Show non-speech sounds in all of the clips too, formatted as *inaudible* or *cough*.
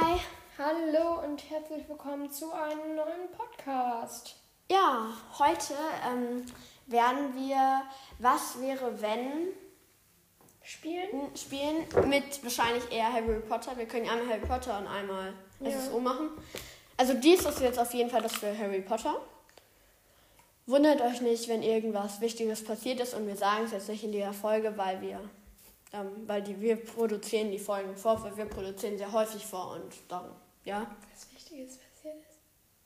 Hi. Hallo und herzlich willkommen zu einem neuen Podcast. Ja, heute ähm, werden wir Was wäre wenn Spielen? spielen mit wahrscheinlich eher Harry Potter. Wir können einmal Harry Potter und einmal Ja. SSO machen. Also dies ist jetzt auf jeden Fall das für Harry Potter. Wundert euch nicht, wenn irgendwas Wichtiges passiert ist und wir sagen es jetzt nicht in dieser Folge, weil wir, ähm, weil die, wir produzieren die Folgen vor, weil wir produzieren sehr häufig vor und darum, ja. Was Wichtiges passiert ist.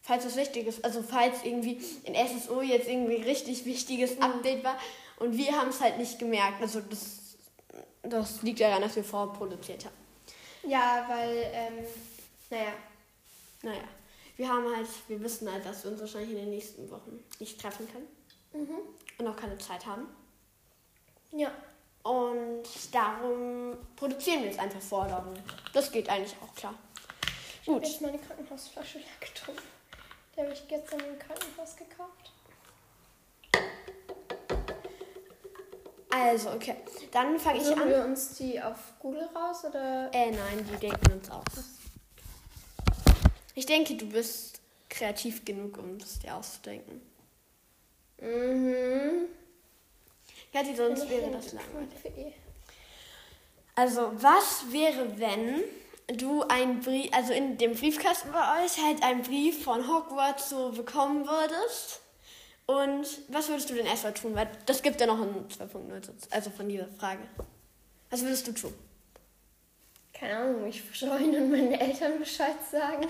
Falls es wichtig ist, also falls irgendwie in SSO jetzt irgendwie richtig wichtiges Update war und wir haben es halt nicht gemerkt. Also das, das liegt daran, dass wir vorproduziert haben. Ja, weil, ähm, naja. Naja, wir haben halt, wir wissen halt, dass wir uns wahrscheinlich in den nächsten Wochen nicht treffen können Mhm. und auch keine Zeit haben. Ja. Darum produzieren wir es einfach. Darum. Das geht eigentlich auch klar. Ich habe Gut. jetzt meine Krankenhausflasche leer getrunken. Die habe ich gestern im Krankenhaus gekauft. Also, okay. Dann fange ich an. wir uns die auf Google raus oder? Äh, nein, die denken uns aus. Ich denke, du bist kreativ genug, um das dir auszudenken. Mhm. Kathi, sonst wäre das langweilig. Also, was wäre, wenn du einen Brief, also in dem Briefkasten bei euch halt einen Brief von Hogwarts so bekommen würdest? Und was würdest du denn erstmal tun? Weil das gibt ja noch einen 2.0 Sitz, also von dieser Frage. Was würdest du tun? Keine Ahnung, mich freuen und meinen Eltern Bescheid sagen.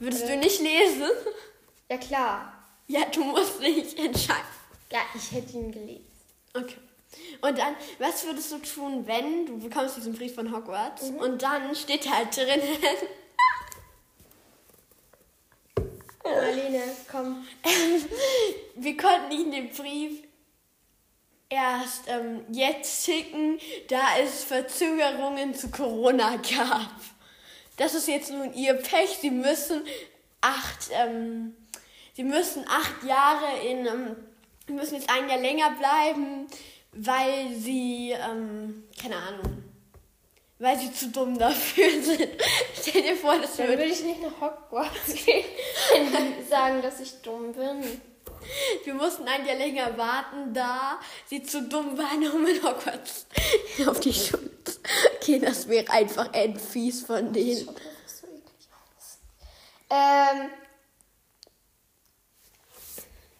Würdest Äh. du nicht lesen? Ja klar. Ja, du musst nicht entscheiden. Ja, ich hätte ihn gelesen. Okay. Und dann, was würdest du tun, wenn du bekommst diesen Brief von Hogwarts und dann steht halt drin, Marlene, komm. *laughs* wir konnten Ihnen den Brief erst ähm, jetzt schicken, da es Verzögerungen zu Corona gab. Das ist jetzt nun Ihr Pech. Sie müssen acht, ähm, Sie müssen acht Jahre in, ähm, Sie müssen jetzt ein Jahr länger bleiben, weil Sie, ähm, keine Ahnung, weil Sie zu dumm dafür *laughs* sind. Stell dir vor, das Dann würde würde ich nicht nach Hogwarts *laughs* gehen, die sagen, dass ich dumm bin. Wir mussten ein Jahr länger warten, da sie zu dumm waren, um in Hogwarts *laughs* auf die Schule zu gehen. Das wäre einfach endfies von denen. Einfach so eklig aus. Ähm.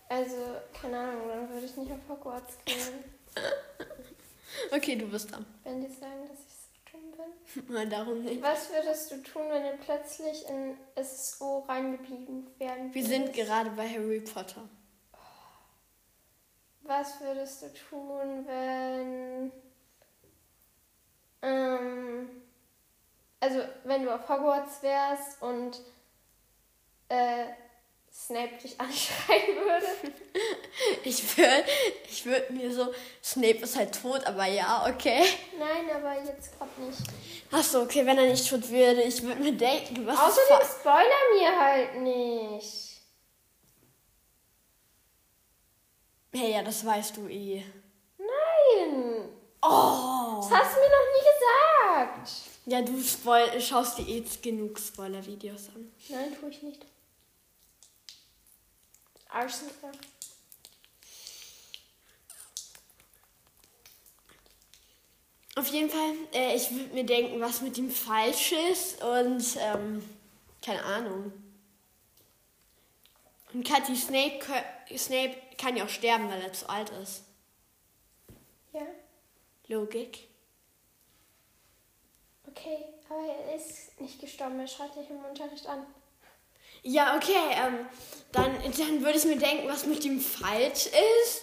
Also, keine Ahnung, dann würde ich nicht auf Hogwarts gehen, *laughs* Okay, du bist dran. wenn die sagen, dass ich so dumm bin. *laughs* Mal darum nicht. Was würdest du tun, wenn du plötzlich in SSO reingeblieben wären Wir würdest? sind gerade bei Harry Potter. Was würdest du tun, wenn. Ähm, also, wenn du auf Hogwarts wärst und äh, Snape dich *laughs* anschreien würde? *laughs* Ich würde ich würd mir so, Snape ist halt tot, aber ja, okay. Nein, aber jetzt gerade nicht. Achso, okay, wenn er nicht tot würde, ich würde mir denken, was ist Außerdem fa- spoiler mir halt nicht. Hey, ja, das weißt du eh. Nein! Oh! Das hast du mir noch nie gesagt. Ja, du spoil schaust dir eh genug Spoiler-Videos an. Nein, tue ich nicht. Arschnicker. Auf jeden Fall, äh, ich würde mir denken, was mit ihm falsch ist und ähm, keine Ahnung. Und Kathi, Snape, Snape kann ja auch sterben, weil er zu alt ist. Ja, Logik. okay. Aber er ist nicht gestorben. Er schreit dich im Unterricht an. Ja, okay, ähm, dann, dann würde ich mir denken, was mit ihm falsch ist.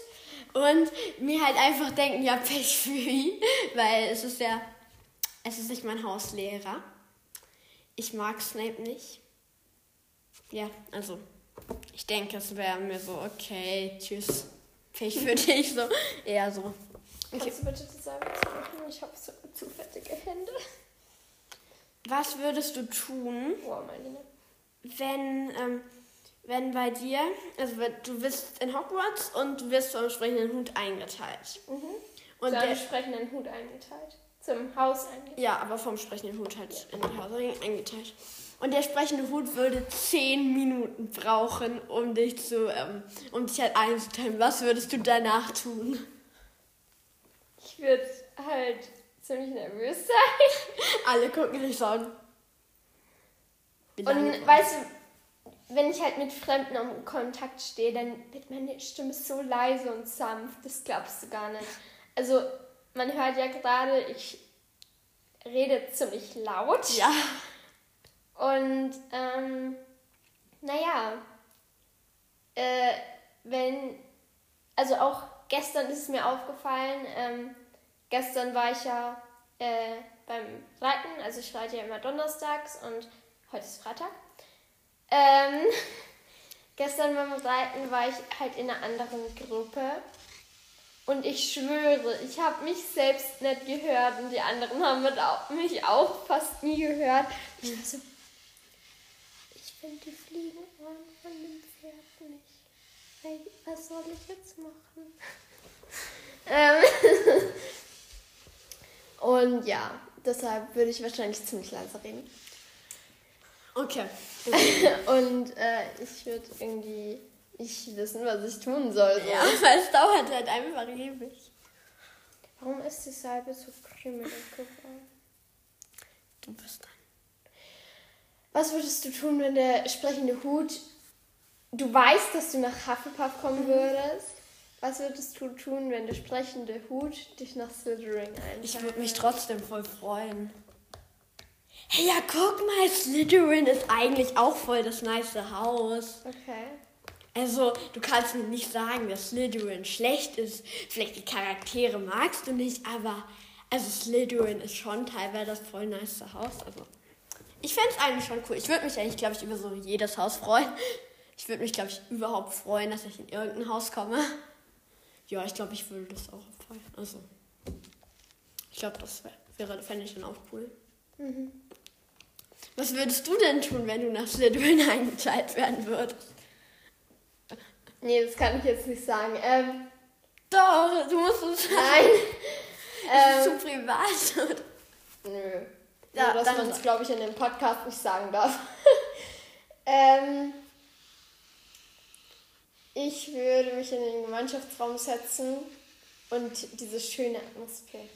Und mir halt einfach denken, ja, Pech für ihn. Weil es ist ja, es ist nicht mein Hauslehrer. Ich mag Snape nicht. Ja, also, ich denke, es wäre mir so, okay, tschüss. Pech für *laughs* dich, so, eher so. Okay. Kannst du bitte die Salbe zumachen? Ich habe so zu fettige Hände. Was würdest du tun, Boah, Marlene. Wenn, ähm, wenn bei dir, also du bist in Hogwarts und du wirst zum entsprechenden Hut eingeteilt. Mhm. Und zu einem der, sprechenden Hut eingeteilt. zum Haus eingeteilt. Ja, aber vom sprechenden Hut halt in den Hausring eingeteilt. Und der sprechende Hut würde 10 Minuten brauchen, um dich zu, ähm, um dich halt einzuteilen. Was würdest du danach tun? Ich würde halt ziemlich nervös *laughs* sein. Alle gucken dich so an. Und weißt du, wenn ich halt mit Fremden im Kontakt stehe, dann wird meine Stimme so leise und sanft, das glaubst du gar nicht. Also, man hört ja gerade, ich rede ziemlich laut. Ja. Und, ähm, naja, äh, wenn, also auch gestern ist es mir aufgefallen, ähm, gestern war ich ja äh, beim Reiten, also ich reite ja immer donnerstags und heute ist Freitag. Ähm, *laughs* gestern beim Reiten war ich halt in einer anderen Gruppe und ich schwöre, ich habe mich selbst nicht gehört und die anderen haben mich auch fast nie gehört. Ich war so, ich finde die Fliegenohren von dem Pferd nicht. Hey, was soll ich jetzt machen? *laughs* ähm, *laughs* und ja, deshalb würde ich wahrscheinlich ziemlich leise reden. Okay. *laughs* Und äh, ich würde irgendwie nicht wissen, was ich tun soll. So. Ja, weil es dauert halt einfach ewig. Warum ist die Salbe so krümelig geworden? Du bist dann. Was würdest du tun, wenn der sprechende Hut, du weißt, dass du nach Hufflepuff kommen würdest? Was würdest du tun, wenn der sprechende Hut dich nach Slytherin einschaltet? Ich würde mich trotzdem voll freuen. Hey, ja, guck mal, Slytherin ist eigentlich auch voll das nice Haus. Okay. Also, du kannst mir nicht sagen, dass Slytherin schlecht ist. Vielleicht die Charaktere magst du nicht, aber also Slytherin ist schon teilweise das voll nice Haus. Also, ich fände es eigentlich schon cool. Ich würde mich eigentlich, glaube ich, über so jedes Haus freuen. Ich würde mich, glaube ich, überhaupt freuen, dass ich in irgendein Haus komme. Ja, ich glaube, ich würde das auch freuen. Also, ich glaube, das wär, wäre, fände ich dann auch cool. Was würdest du denn tun, wenn du nach Slytherin eingeteilt werden würdest? Nee, das kann ich jetzt nicht sagen. Ähm, Doch, du musst es nein. *laughs* Ist *laughs* ähm, zu privat? oder? nö. Ja, Nur, dass man es, glaube ich, in dem Podcast nicht sagen darf. *laughs* ähm, ich würde mich in den Gemeinschaftsraum setzen und diese schöne Atmosphäre.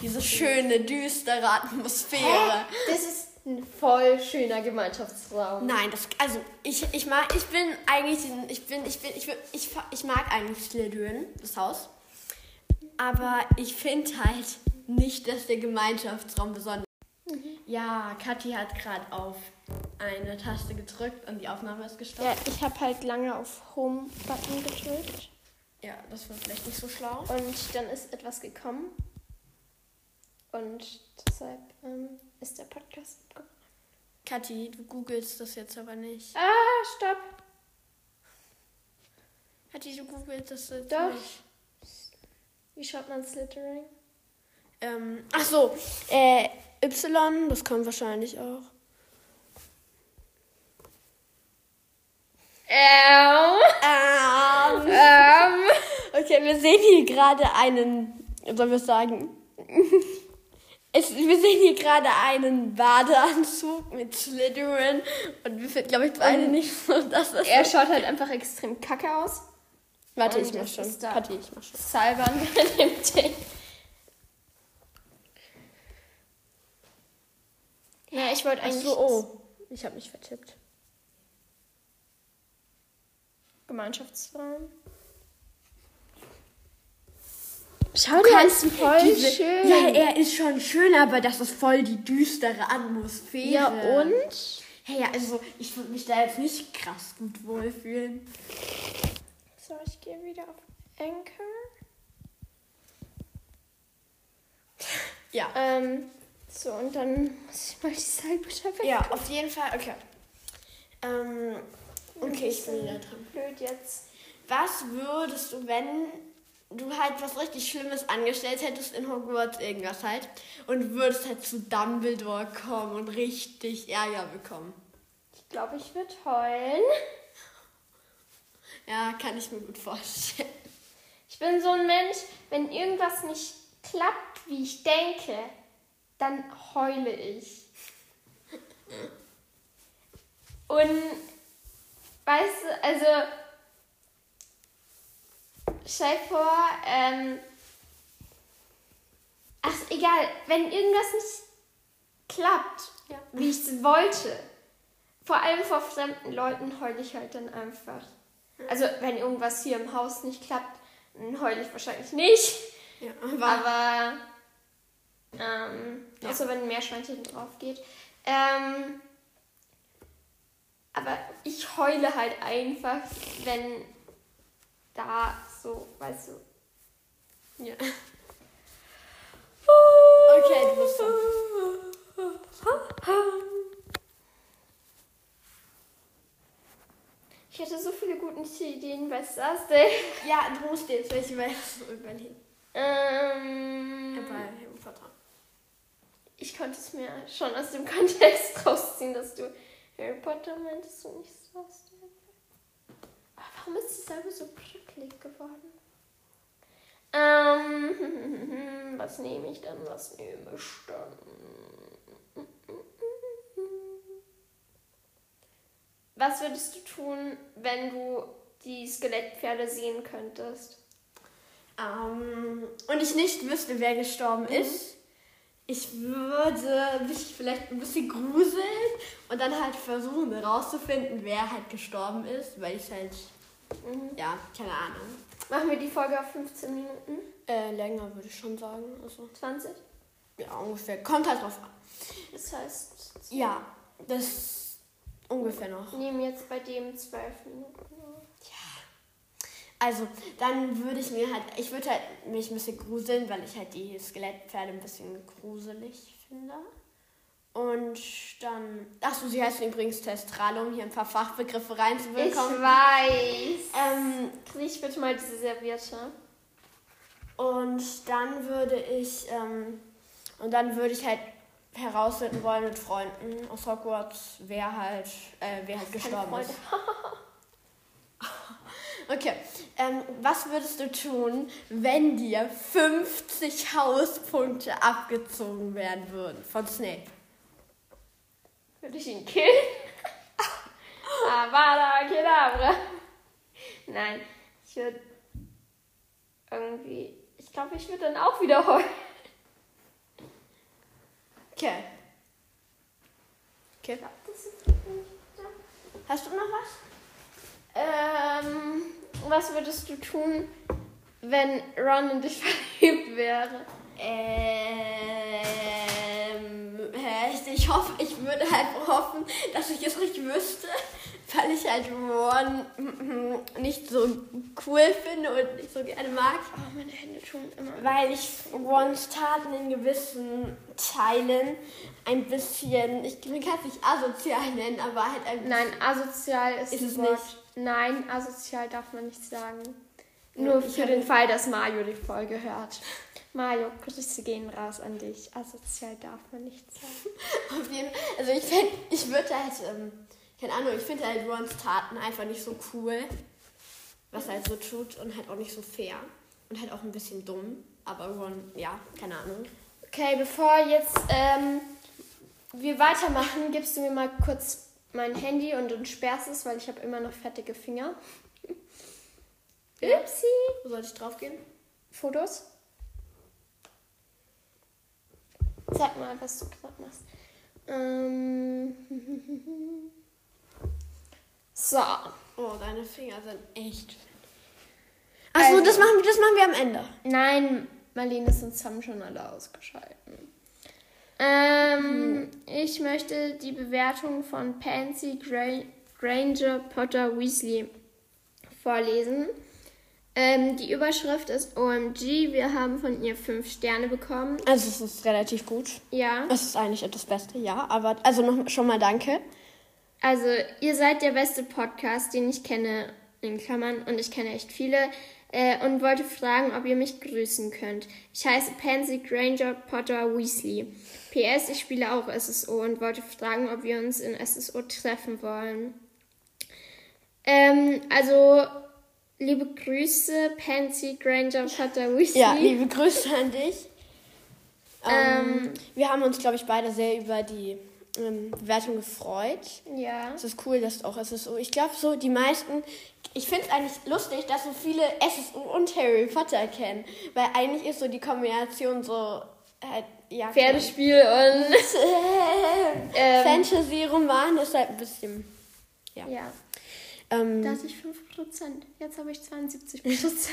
Diese schöne, düstere Atmosphäre. Das ist ein voll schöner Gemeinschaftsraum. Nein, das, also ich, ich mag, ich bin eigentlich, ich bin, ich bin, ich, bin, ich, ich mag eigentlich Slytherin, das Haus. Aber ich finde halt nicht, dass der Gemeinschaftsraum besonders. Ja, Kathi hat gerade auf eine Taste gedrückt und die Aufnahme ist gestoppt. Ja, ich habe halt lange auf Home-Button gedrückt Ja, das war vielleicht nicht so schlau. und dann ist etwas gekommen. Und deshalb ähm, ist der Podcast abgebrochen. Kathi, du googelst das jetzt aber nicht. Ah, stopp. Kathi, du googelst das jetzt Doch. nicht. Wie schaut man Slytherin? Ähm, ach so, äh, Y, das kommt wahrscheinlich auch. Ähm. Ähm, Ähm. okay, wir sehen hier gerade einen, sollen wir sagen, *laughs* es, wir sehen hier gerade einen Badeanzug mit Slytherin und wir finden, glaube ich, beide nicht so, dass das... Er schaut halt einfach extrem kacke aus. Warte, und ich mach schon. Kathi, ich mach schon. Salban bei *laughs* dem Ding. Ja, ich wollte Ach eigentlich. so, oh, ich habe mich vertippt. Gemeinschaftsraum. Schau Du dir kannst das voll diese- schön. Ja, er ist schon schön, aber das ist voll die düstere Atmosphäre. Ja, und? Hey, ja, also ich würde mich da jetzt nicht krass gut wohlfühlen. So, ich gehe wieder auf Anchor. Ja. Ähm, so, und dann muss ich mal die Seilbutter weg. Ja, auf jeden Fall. Okay. Ähm, okay, ich bin wieder dran. Blöd jetzt. Was würdest du, wenn du halt was richtig Schlimmes angestellt hättest in Hogwarts, irgendwas halt, und würdest halt zu Dumbledore kommen und richtig Ärger bekommen? Ich glaube, ich würde heulen. Ja, kann ich mir gut vorstellen. Ich bin so ein Mensch, wenn irgendwas nicht klappt, wie ich denke, dann heule ich. Und weißt du, also stell dir vor, ähm, ach egal, wenn irgendwas nicht klappt, Ja. wie ich es wollte, vor allem vor fremden Leuten heule ich halt dann einfach. Also wenn irgendwas hier im Haus nicht klappt, dann heule ich wahrscheinlich nicht. Ja, *laughs* aber, Aber, ähm, Ja. außer wenn ein Meerschweinchen drauf geht. Ähm, aber ich heule halt einfach, wenn da so, weißt du. ja. Okay, du bist dran. Ich hatte so viele gute Ideen, das denn? Ja, du musst dir jetzt welche *laughs* überlegen. Ähm, Bei Potter. ich konnte es mir schon aus dem Kontext *laughs* rausziehen, dass du Harry Potter meintest und nicht aus dem. Aber warum ist die Salbe so pricklig geworden? Ähm, *laughs* was nehme ich dann? Was nehme ich dann? Was würdest du tun, wenn du die Skelettpferde sehen könntest? Ähm, und ich nicht wüsste, wer gestorben ist. Ich würde mich vielleicht ein bisschen gruseln und dann halt versuchen herauszufinden, wer halt gestorben ist, weil ich halt, Mhm. ja, keine Ahnung. Machen wir die Folge auf 15 Minuten? Äh, länger würde ich schon sagen. Also, 20? ja, ungefähr. Kommt halt drauf an. Das heißt, Ja, das ungefähr noch. nehmen jetzt bei dem 12 Minuten. auf. Also, dann würde ich mir halt, ich würde halt mich ein bisschen gruseln, weil ich halt die Skelettpferde ein bisschen gruselig finde. Und dann, achso, sie heißen übrigens Testrale, um hier ein paar Fachbegriffe Ich reinzubekommen. weiß. Ähm, Krieg ich bitte mal diese Serviette? und dann würde ich, ähm, und dann würde ich halt herausfinden wollen mit Freunden aus Hogwarts, wer halt, äh, wer halt gestorben ist. *laughs* Okay, ähm, was würdest du tun, wenn dir 50 Hauspunkte abgezogen werden würden von Snape? Würde ich ihn killen? *laughs* Avada Kedavra. Nein, ich würde irgendwie. Ich glaube, ich würde dann auch wieder heulen. Okay. Okay. Hast du noch was? ähm, was würdest du tun, wenn Ron in dich *laughs* verliebt wäre? Ähm, ich, hoffe, ich würde halt hoffen, dass ich es nicht wüsste, weil ich halt Ron mm, nicht so cool finde und nicht so gerne mag. Oh, meine Hände tun immer. Weil ich Rons Taten in gewissen Teilen ein bisschen, ich kann es nicht asozial nennen, aber halt ein Nein, asozial ist, Ist es Wort. nicht. Nein, asozial darf man nicht sagen. Nur ich für den Fall, dass Mario die Folge hört. Mario, Grüße gehen raus an dich. Asozial darf man nicht sagen. *laughs* Auf jeden Also ich fänd, ich würde halt, ähm, keine Ahnung, ich finde halt Rons Taten einfach nicht so cool, was er halt so tut und halt auch nicht so fair und halt auch ein bisschen dumm. Aber Ron, ja, keine Ahnung. Okay, bevor jetzt ähm, wir weitermachen, gibst du mir mal kurz mein Handy und du sperrst es, weil ich habe immer noch fettige Finger. Upsi. Wo soll ich drauf gehen? Fotos? Zeig mal, was du gerade machst. Ähm. *laughs* So. Oh, deine Finger sind echt. Achso, Also- das, machen, wir- das machen wir am Ende. Nein, Marlene, sonst haben schon alle ausgeschalten. Ähm, ich möchte die Bewertung von Pansy Gra Granger Potter Weasley vorlesen. Ähm, die Überschrift ist OMG. Wir haben von ihr fünf Sterne bekommen. Also es ist relativ gut. Ja. Es ist eigentlich das Beste, ja. Aber also noch schon mal danke. Also, ihr seid der beste Podcast, den ich kenne, in Klammern, und ich kenne echt viele, äh, und wollte fragen, ob ihr mich grüßen könnt. Ich heiße Pansy Granger Potter Weasley. PS, ich spiele auch SSO und wollte fragen, ob wir uns in SSO treffen wollen. Ähm, also, liebe Grüße, Pansy Granger Potter Weasley. Ja, liebe Grüße an dich. Ähm, wir haben uns, glaube ich, beide sehr über die ähm, Bewertung gefreut. Ja. Es ist cool, dass auch SSO. Ich glaube, so die meisten. Ich finde es eigentlich lustig, dass so viele SSO und Harry Potter kennen. Weil eigentlich ist so die Kombination so. Halt, ja, Pferdespiel und. *laughs* ähm, Fantasy-Roman ist halt ein bisschen. Ja. Ja. Ähm, Da hatte ich 5%. Jetzt habe ich 72%.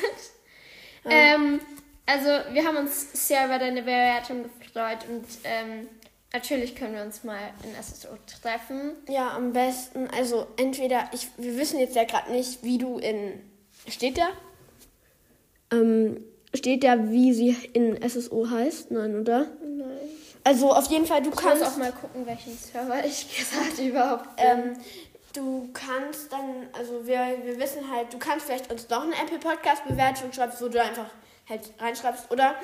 *laughs* ähm, also, wir haben uns sehr über deine Bewertung gefreut und ähm, natürlich können wir uns mal in SSO treffen. Ja, am besten, also entweder, ich, wir wissen jetzt ja gerade nicht, wie du in. Steht da? Ähm, steht da, wie sie in SSO heißt? Nein, oder? Nein. Also auf jeden Fall, du Ich muss kannst. auch mal gucken, welchen Server ich *laughs* gesagt überhaupt bin. Ähm, du kannst dann, also wir, wir wissen halt, du kannst vielleicht uns doch eine Apple Podcast Bewertung schreiben, wo du einfach halt reinschreibst. Oder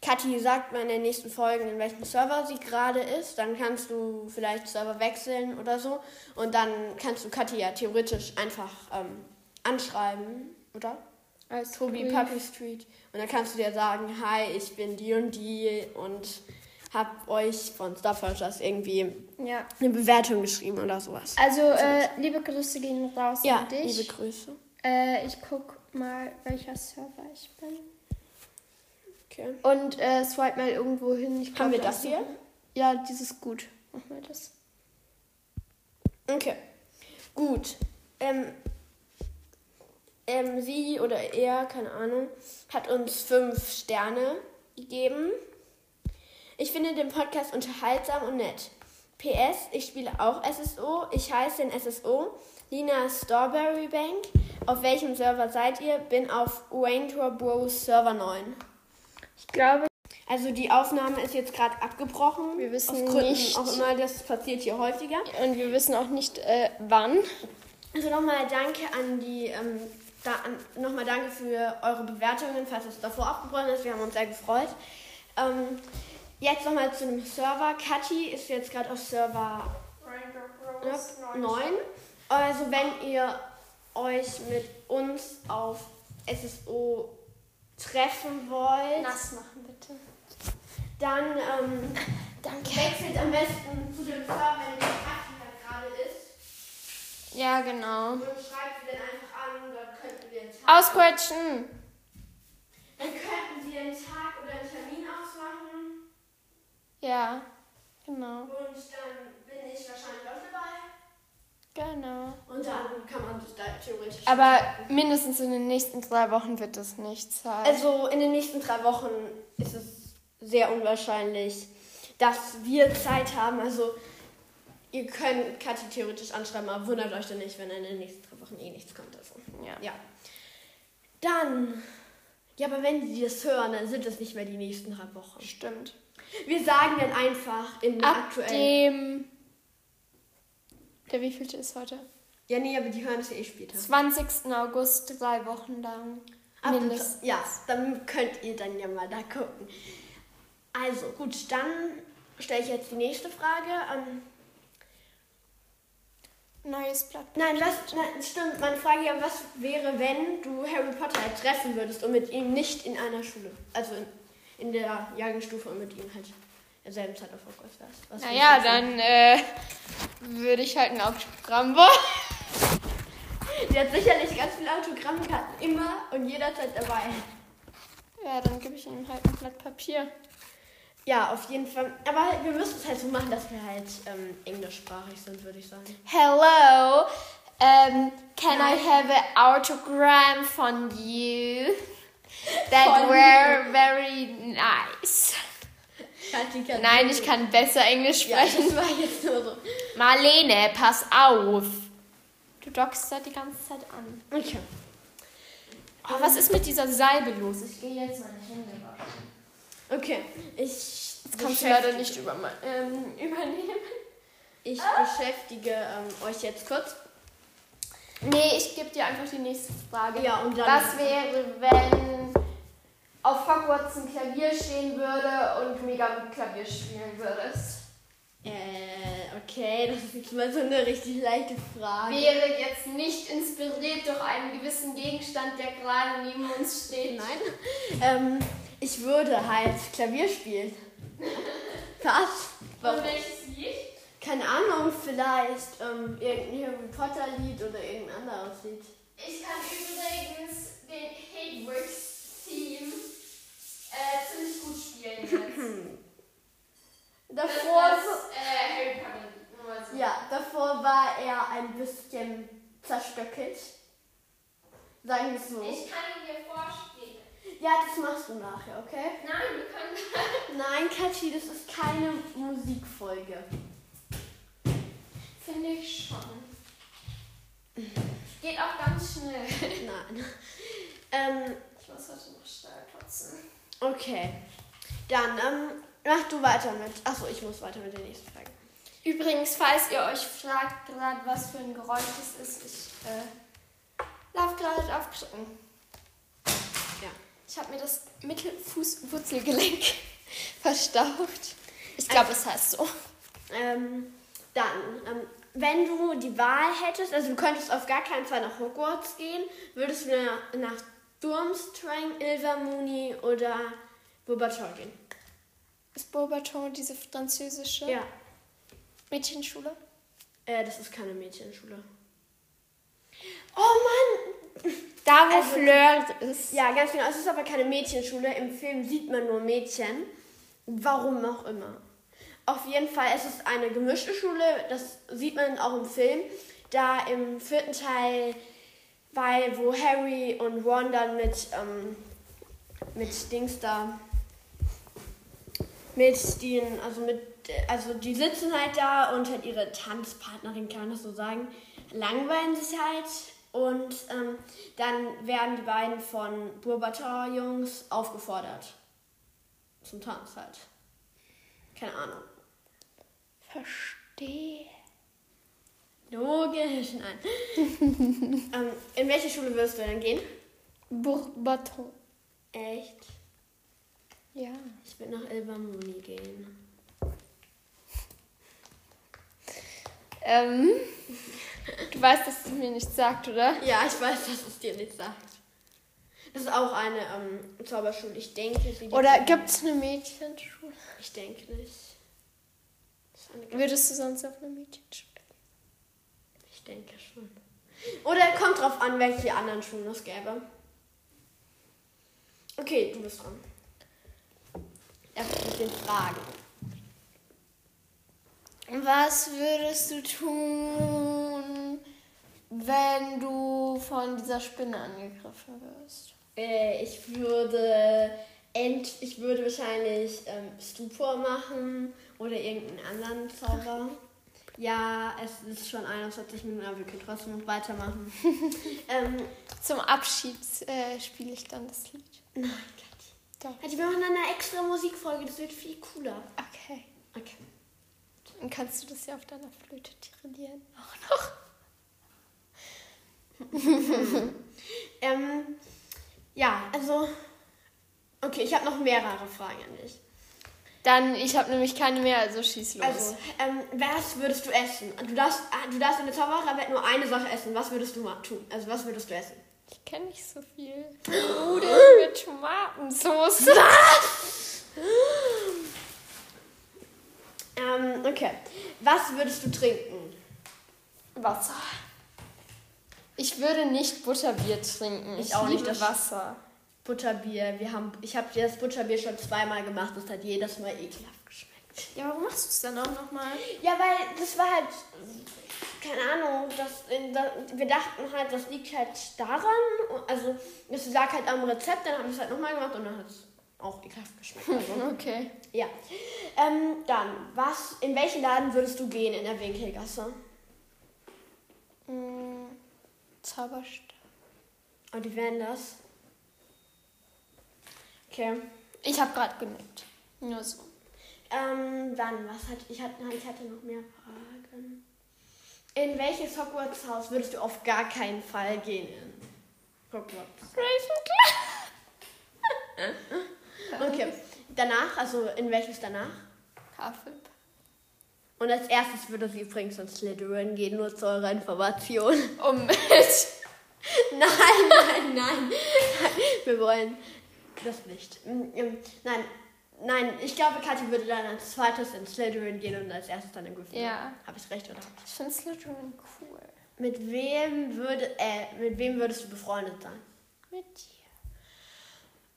Kathi sagt mal in den nächsten Folgen, in welchem Server sie gerade ist. Dann kannst du vielleicht Server wechseln oder so. Und dann kannst du Kathi ja theoretisch einfach ähm, anschreiben, oder? Als Tobi Brief. Puppy Street. Und dann kannst du dir sagen, hi, ich bin die und die und hab euch von Starfighters irgendwie Ja. eine Bewertung geschrieben oder sowas. Also, äh, liebe Grüße gehen raus Ja, an dich. liebe Grüße. Äh, ich guck mal, welcher Server ich bin. Okay. Und äh, swipe mal irgendwo hin. Ich Haben glaub, wir da das hier? Ja, dieses gut. Mach mal das. Okay. Gut. Ähm, ähm, sie oder er, keine Ahnung, hat uns fünf Sterne gegeben. Ich finde den Podcast unterhaltsam und nett. PS, ich spiele auch SSO. Ich heiße in SSO Lina Strawberry Bank. Auf welchem Server seid ihr? Bin auf Ranger Bros Server 9. Ich glaube, Also die Aufnahme ist jetzt gerade abgebrochen. Wir wissen Gründen nicht- auch immer, das passiert hier häufiger. und wir wissen auch nicht, äh, wann. Also nochmal danke an die, ähm, da, nochmal danke für eure Bewertungen, falls es davor abgebrochen ist. Wir haben uns sehr gefreut. Ähm, jetzt nochmal zu dem Server. Kathi ist jetzt gerade auf Server ja, 9. Also wenn ihr euch mit uns auf SSO treffen wollt, Nass machen, bitte. dann ähm, Danke. wechselt am besten zu dem Server, in dem halt gerade ist. Ja, genau. Und schreibt sie dann einfach an, dann könnten wir einen Tag, Ausquetschen. dann könnten wir einen Tag oder einen Termin ausmachen. Ja, genau. Und dann bin ich wahrscheinlich auch. Genau. Und dann kann man sich da theoretisch. Aber mindestens in den nächsten drei Wochen wird es nicht sein. Also in den nächsten drei Wochen ist es sehr unwahrscheinlich, dass wir Zeit haben. Also ihr könnt Kathi theoretisch anschreiben, aber wundert euch dann nicht, wenn in den nächsten drei Wochen eh nichts kommt. Also. ja. Ja. Dann. Ja, aber wenn sie das hören, dann sind es nicht mehr die nächsten drei Wochen. Stimmt. Wir sagen dann einfach in Ab aktuellen. dem. Der wievielte ist heute? Ja, nee, aber die hören es ja eh später. 20. August, drei Wochen lang. Ab Mindestens. ja, dann könnt ihr dann ja mal da gucken. Also, gut, dann stelle ich jetzt die nächste Frage. Ähm, Neues Blatt. nein, was, nein, stimmt, meine Frage ja, was wäre, wenn du Harry Potter halt treffen würdest und mit ihm nicht in einer Schule, also in, in der Jahrgangsstufe und mit ihm halt in derselben Zeit auf Hogwarts wärst? Was Naja, dann äh, würde ich halt ein Autogramm wollen. *laughs* Der hat sicherlich ganz viele Autogrammkarten immer und jederzeit dabei. Ja, dann gebe ich ihm halt ein Blatt Papier. Ja, auf jeden Fall. Aber wir müssen es halt so machen, dass wir halt ähm, englischsprachig sind, würde ich sagen. Hello, um, can I Nein. have an autogram from you? That Von were very nice. Kathi kann- Nein, ich kann besser Englisch Ja, sprechen. das war jetzt nur so. Marlene, pass auf. Du dockst da die ganze Zeit an. Okay. Oh, was ist mit dieser Salbe los? Ich gehe jetzt meine Hände waschen. Okay. Ich. Das kannst du beschäftige- leider nicht überma- ähm, *laughs* übernehmen. Ich beschäftige ähm, euch jetzt kurz. Nee, ich gebe dir einfach die nächste Frage. Ja, und dann- Was wäre, wenn auf Hogwarts ein Klavier stehen würde und mega gut Klavier spielen würdest? Äh, okay, das ist jetzt mal so eine richtig leichte Frage. Wäre jetzt nicht inspiriert durch einen gewissen Gegenstand, der gerade neben uns steht. Nein. Ähm, ich würde halt Klavier spielen. *laughs* Was? Und Warum? welches Lied? Keine Ahnung, vielleicht ähm, irgendein Harry Potter Lied oder irgendein anderes Lied. Ich kann übrigens den Hateworks-Theme äh, ziemlich gut spielen jetzt. *laughs* Davor, das äh, Harry Potter Lied. nur mal so. ja, davor war er ein bisschen zerstöckelt. Sagen wir es so. Ich kann ihn dir vorspielen. Ja, das machst du nachher, okay? Nein, wir können. *laughs* Nein, Kathi, das ist keine Musikfolge. Finde ich schon. Geht auch ganz schnell. *laughs* Nein. Ähm, Ich muss heute noch schnell putzen. Okay. Dann, ähm, mach du weiter mit. Achso, ich muss weiter mit der nächsten Frage. Übrigens, falls ihr euch fragt, gerade was für ein Geräusch das ist, ich äh, laufe gerade auf Krücken. Ja. Ich habe mir das Mittelfußwurzelgelenk *laughs* verstaucht. Ich glaube, es heißt so. Ähm, dann, ähm, wenn du die Wahl hättest, also du könntest auf gar keinen Fall nach Hogwarts gehen, würdest du nach, nach Durmstrang, Ilvermorny oder Beauxbatons gehen? Ist Beauxbaton diese französische Ja. Mädchenschule? Äh, das ist keine Mädchenschule. Oh Mann! Da, wo Also- Flirt ist. Ja, ganz genau. Es ist aber keine Mädchenschule. Im Film sieht man nur Mädchen. Warum auch immer. Auf jeden Fall, es ist eine gemischte Schule. Das sieht man auch im Film. Da im vierten Teil, weil wo Harry und Ron dann mit, ähm, mit Dings da, mit den, also mit, also die sitzen halt da und halt ihre Tanzpartnerin, kann man das so sagen, langweilen sich halt. Und ähm, dann werden die beiden von Beauxbaton-Jungs aufgefordert. Zum Tanz halt. Keine Ahnung. Verstehe. Logisch, nein. *laughs* ähm, in welche Schule wirst du denn gehen? Bourbaton. Echt? Ja. Ich will nach Ilvermorny gehen. Ähm, du weißt, dass es mir nichts sagt, oder? Ja, ich weiß, dass es dir nicht sagt. Das ist auch eine ähm, Zauberschule. Ich denke, sie Oder gibt es eine Mädchenschule? Ich denke nicht. Würdest du sonst auf eine Mädchenschule? Ich denke schon. Oder kommt drauf an, welche anderen Schulen es gäbe. Okay, du bist dran. Erst mit den Fragen. Was würdest du tun, wenn du von dieser Spinne angegriffen wirst? Äh, ich würde ent ich würde wahrscheinlich ähm, Stupor machen oder irgendeinen anderen Zauber. Ja, es ist schon 41 Minuten, aber wir können trotzdem noch weitermachen. *laughs* ähm, Zum Abschied äh, spiele ich dann das Lied. nein, Kathi. Doch. Kathi, wir machen dann eine extra Musikfolge, das wird viel cooler. Okay. Okay. Dann kannst du das ja auf deiner Flöte trillieren. Auch noch. *laughs* Ähm, ja, also. Okay, ich habe noch mehrere Fragen an dich. Dann, ich habe nämlich keine mehr, also schieß los. Also, ähm, was würdest du essen? Du darfst, ah, du darfst in der Zaubererwelt nur eine Sache essen. Was würdest du tun? Also, was würdest du essen? ich kenne nicht so viel. Nudeln *gasps* mit Tomatensauce. *gasps* Ähm, okay. Was würdest du trinken? Wasser. Ich würde nicht Butterbier trinken. Ich auch nicht, liebe das- Wasser. Butterbier. Wir haben, ich habe das Butterbier schon zweimal gemacht. Das hat jedes Mal ekelhaft geschmeckt. Ja, warum machst du es dann auch nochmal? Ja, weil das war halt, keine Ahnung, das, in, da, wir dachten halt, das liegt halt daran. Also, es lag halt am Rezept, dann haben wir es halt nochmal gemacht und dann hat es auch ekelhaft geschmeckt. Also, *laughs* Okay. ja. Ähm, dann, was, in welchen Laden würdest du gehen in der Winkelgasse? Mm, Zauberstab. Und die wären das? Okay. Ich habe gerade genickt. Nur so. Ähm, dann, was hat, ich hatte, ich hatte noch mehr Fragen. In welches Hogwarts-Haus würdest du auf gar keinen Fall gehen? In Hogwarts. Ravenclaw. *laughs* Okay. Danach, also in welches danach? Hufflepuff. Und als erstes würde sie übrigens ins Slytherin gehen, nur zu eurer Information. Um mit. *laughs* Nein, nein, nein. Wir wollen das nicht. Mm, ähm, Nein. Nein, ich glaube, Kathi würde dann als zweites in Slytherin gehen und als erstes dann in Gryffindor. Ja. Habe ich recht, oder? Ich finde Slytherin cool. Mit wem würde, äh, mit wem würdest du befreundet sein? Mit dir.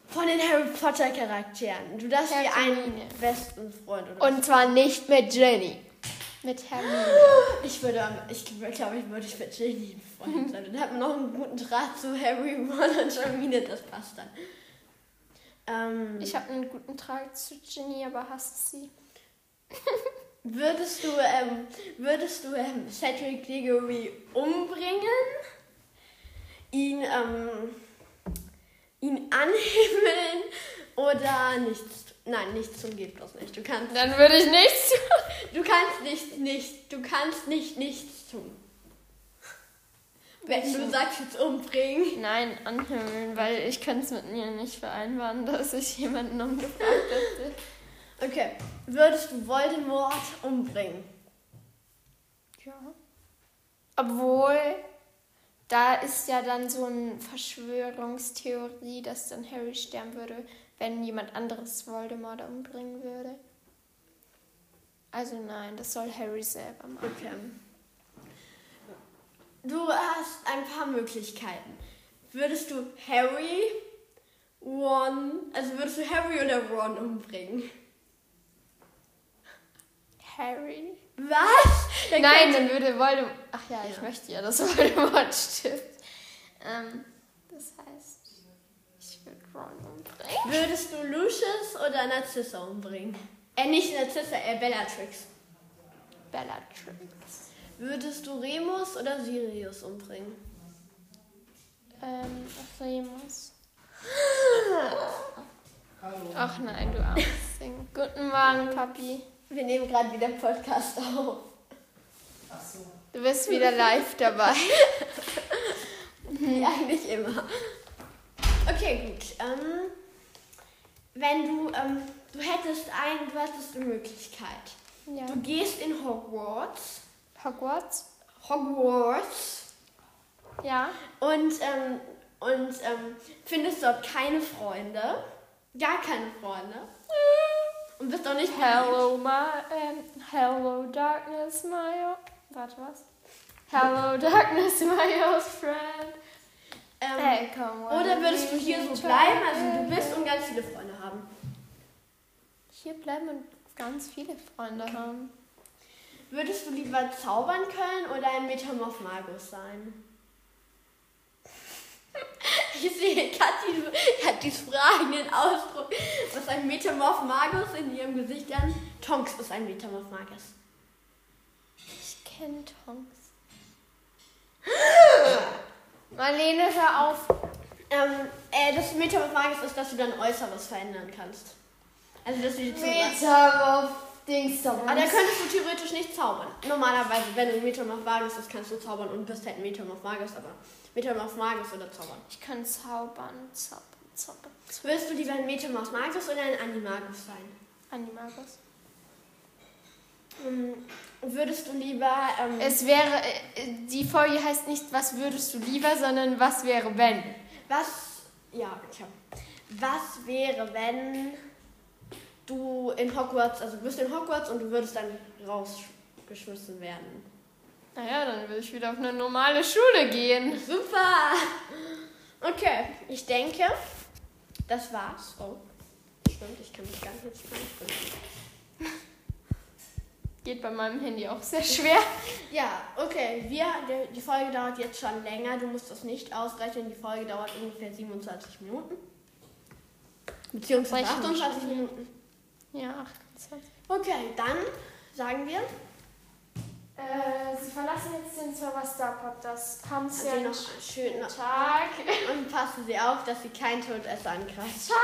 Von den Harry Potter Charakteren. Du darfst dir einen besten Freund oder Und zwar nicht mit Jenny. Mit Hermine. *gasps* Ich würde, ich glaube, ich würde mit Ginny befreundet sein. Dann hat man noch einen guten Draht zu Harry, Ron und Hermine, das passt dann. Ähm, Ich habe einen guten Draht zu Jenny, aber hasse sie. *laughs* würdest du, ähm, würdest du ähm, Cedric Diggory umbringen? Ihn, ähm, ihn anhimmeln oder nichts? Nein, nichts tun geht bloß nicht. Du kannst, Dann würde ich nichts tun. *laughs* du kannst nicht, nicht, du kannst nicht nichts tun. Wenn du sagst jetzt umbringen. Nein, anhimmeln, weil ich kann es mit mir nicht vereinbaren, *laughs* dass ich jemanden umgebracht hätte. Okay, würdest du Voldemort umbringen? Ja. Obwohl, da ist ja dann so eine Verschwörungstheorie, dass dann Harry sterben würde, wenn jemand anderes Voldemort umbringen würde. Also nein, das soll Harry selber machen. Okay. Du hast ein paar Möglichkeiten. Würdest du Harry, Ron, also würdest du Harry oder Ron umbringen? Harry? Was? Dann Nein, dann würde Voldemort. Ach ja, ich Ja. möchte ja, dass Voldemort *laughs* stirbt. Ähm, das heißt, ich würde Ron umbringen. Würdest du Lucius oder Narcissa umbringen? Äh, nicht Narcissa, äh, Bellatrix. Bellatrix. Würdest du Remus oder Sirius umbringen? Ähm, Remus. Ach nein, du armes Ding. Guten Morgen, Papi. Wir nehmen gerade wieder Podcast auf. Du bist wieder live dabei. Wie eigentlich immer. Okay, gut. Ähm, wenn du, ähm, du hättest ein, du hättest eine Möglichkeit. Ja. Du gehst in Hogwarts. Hogwarts? Hogwarts. Ja. Und, ähm, und ähm, findest dort keine Freunde. Gar keine Freunde. Und bist auch nicht Hello, my, ähm, hello, darkness, my, warte, was? Hello, *laughs* darkness, my old friend. Ähm, Hey, come on. oder würdest du hier so bleiben, also du bist und ganz viele Freunde haben? Hier bleiben und ganz viele Freunde haben. Würdest du lieber zaubern können oder ein Metamorph Magus sein? *laughs* Ich sehe Kathi, Kathis fragenden Ausdruck. Was ein Metamorph Magus in ihrem Gesicht an? Tonks ist ein Metamorph Magus. Ich kenne Tonks. *gasps* Marlene, hör auf. Ähm, äh, das Metamorph Magus ist, dass du dein Äußeres verändern kannst. Also, dass du die zaubern. Auf Dings Aber da könntest du theoretisch nicht zaubern. Normalerweise, wenn du Metamorph Magus bist, kannst du zaubern und bist halt ein Metamorph Magus, aber Metamorph Magus oder zaubern. Ich kann zaubern, zaubern, zaubern. Würdest du lieber ein Metamorph Magus oder ein Animagus sein? Animagus. Ähm, Würdest du lieber. Ähm, Es wäre, äh, die Folge heißt nicht, was würdest du lieber, sondern was wäre, wenn. was. Ja, tja. Was wäre, wenn du in Hogwarts. Also, du bist in Hogwarts und du würdest dann rausgeschmissen werden? Naja, dann will ich wieder auf eine normale Schule gehen. Super! Okay, ich denke, das war's. Oh, stimmt, ich kann mich gar nicht finden. Geht bei meinem Handy auch sehr schwer. *laughs* Ja, okay, wir, die, Folge dauert jetzt schon länger. Du musst das nicht ausrechnen. Die Folge dauert ungefähr 27 Minuten. Beziehungsweise Rechnen 28 schon. Minuten. Ja, 28. Okay, dann sagen wir, Äh, Sie verlassen jetzt den Server Starpod. Das haben Sie Sie ja noch einen schönen Tag. und passen Sie auf, dass Sie kein Todesser angreift. Ciao.